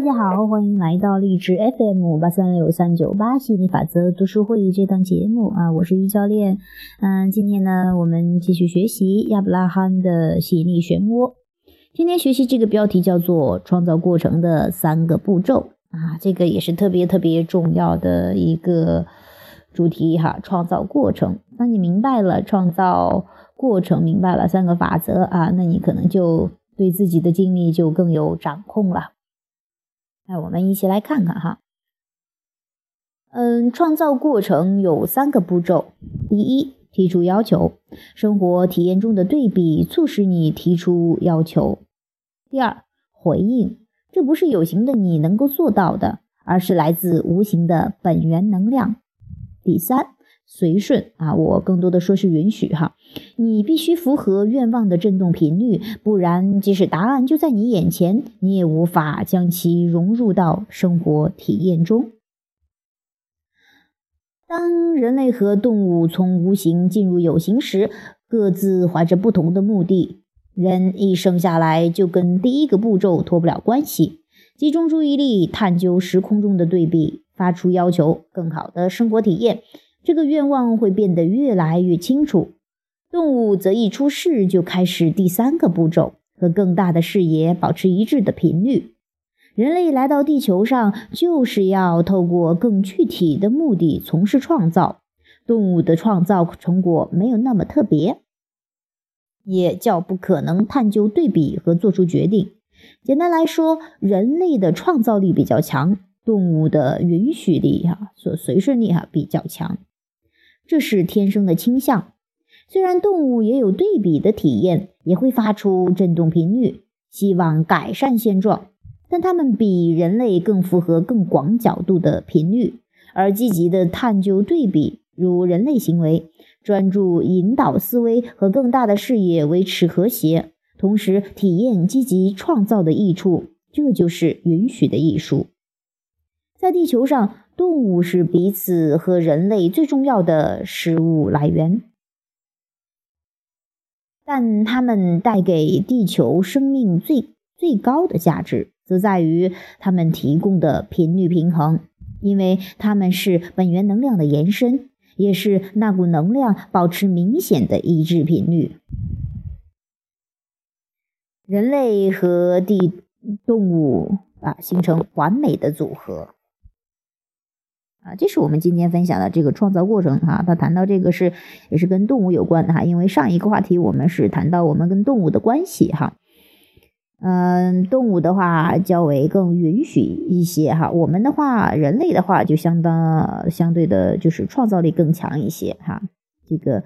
大家好，欢迎来到励志 FM 八三六三九八吸引力法则读书会这档节目啊，我是于教练。嗯，今天呢，我们继续学习亚伯拉罕的吸引力漩涡。今天学习这个标题叫做“创造过程的三个步骤”啊，这个也是特别特别重要的一个主题哈。创造过程，当你明白了创造过程，明白了三个法则啊，那你可能就对自己的经历就更有掌控了。那我们一起来看看哈。嗯，创造过程有三个步骤：第一。提出要求，生活体验中的对比促使你提出要求。第二，回应，这不是有形的你能够做到的，而是来自无形的本源能量。第三，随顺啊，我更多的说是允许哈，你必须符合愿望的振动频率，不然即使答案就在你眼前，你也无法将其融入到生活体验中。当人类和动物从无形进入有形时，各自怀着不同的目的。人一生下来就跟第一个步骤脱不了关系，集中注意力探究时空中的对比，发出要求，更好的生活体验。这个愿望会变得越来越清楚。动物则一出世就开始第三个步骤，和更大的视野保持一致的频率。人类来到地球上，就是要透过更具体的目的从事创造。动物的创造成果没有那么特别，也较不可能探究对比和做出决定。简单来说，人类的创造力比较强，动物的允许力哈，所随顺力哈比较强。这是天生的倾向。虽然动物也有对比的体验，也会发出振动频率，希望改善现状。但它们比人类更符合更广角度的频率，而积极的探究对比，如人类行为，专注引导思维和更大的视野维持和谐，同时体验积极创造的益处，这就是允许的艺术。在地球上，动物是彼此和人类最重要的食物来源，但它们带给地球生命最最高的价值。则在于它们提供的频率平衡，因为它们是本源能量的延伸，也是那股能量保持明显的一致频率。人类和地动物啊，形成完美的组合啊，这是我们今天分享的这个创造过程哈。他谈到这个是也是跟动物有关的哈，因为上一个话题我们是谈到我们跟动物的关系哈。嗯，动物的话较为更允许一些哈，我们的话，人类的话就相当相对的，就是创造力更强一些哈。这个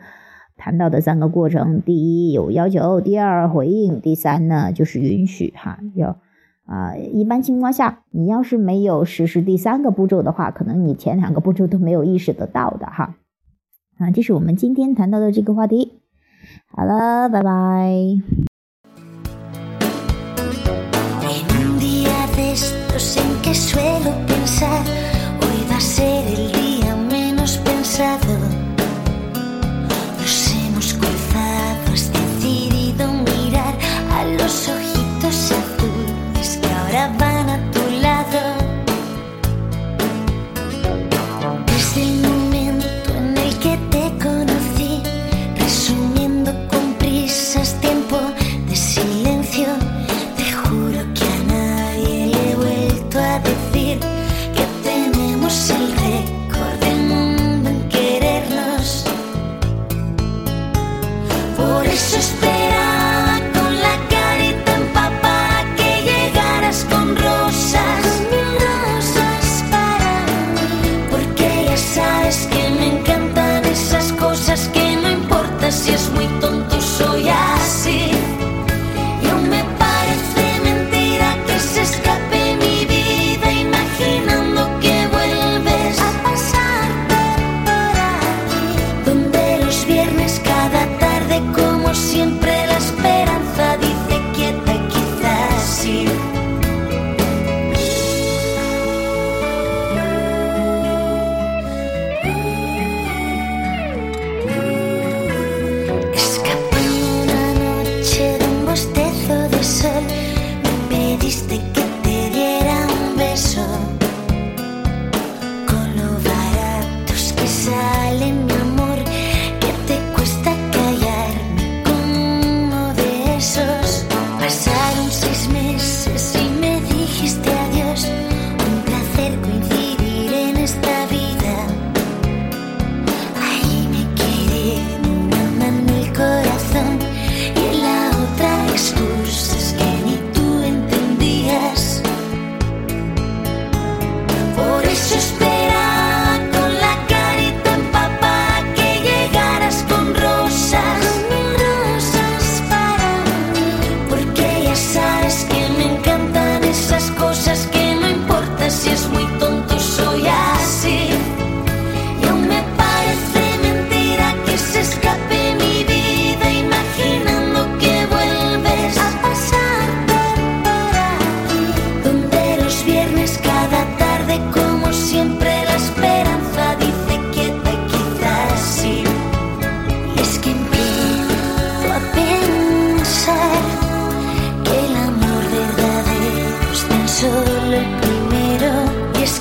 谈到的三个过程，第一有要求，第二回应，第三呢就是允许哈。要啊，一般情况下，你要是没有实施第三个步骤的话，可能你前两个步骤都没有意识得到的哈。啊，这是我们今天谈到的这个话题。好了，拜拜。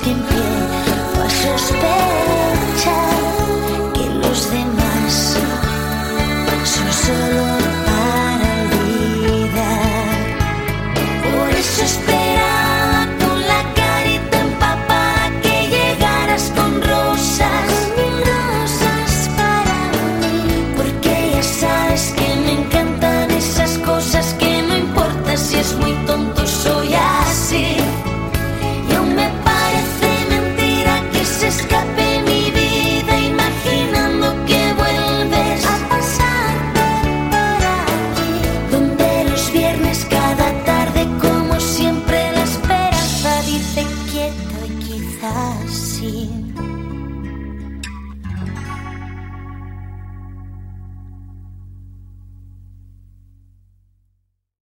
asking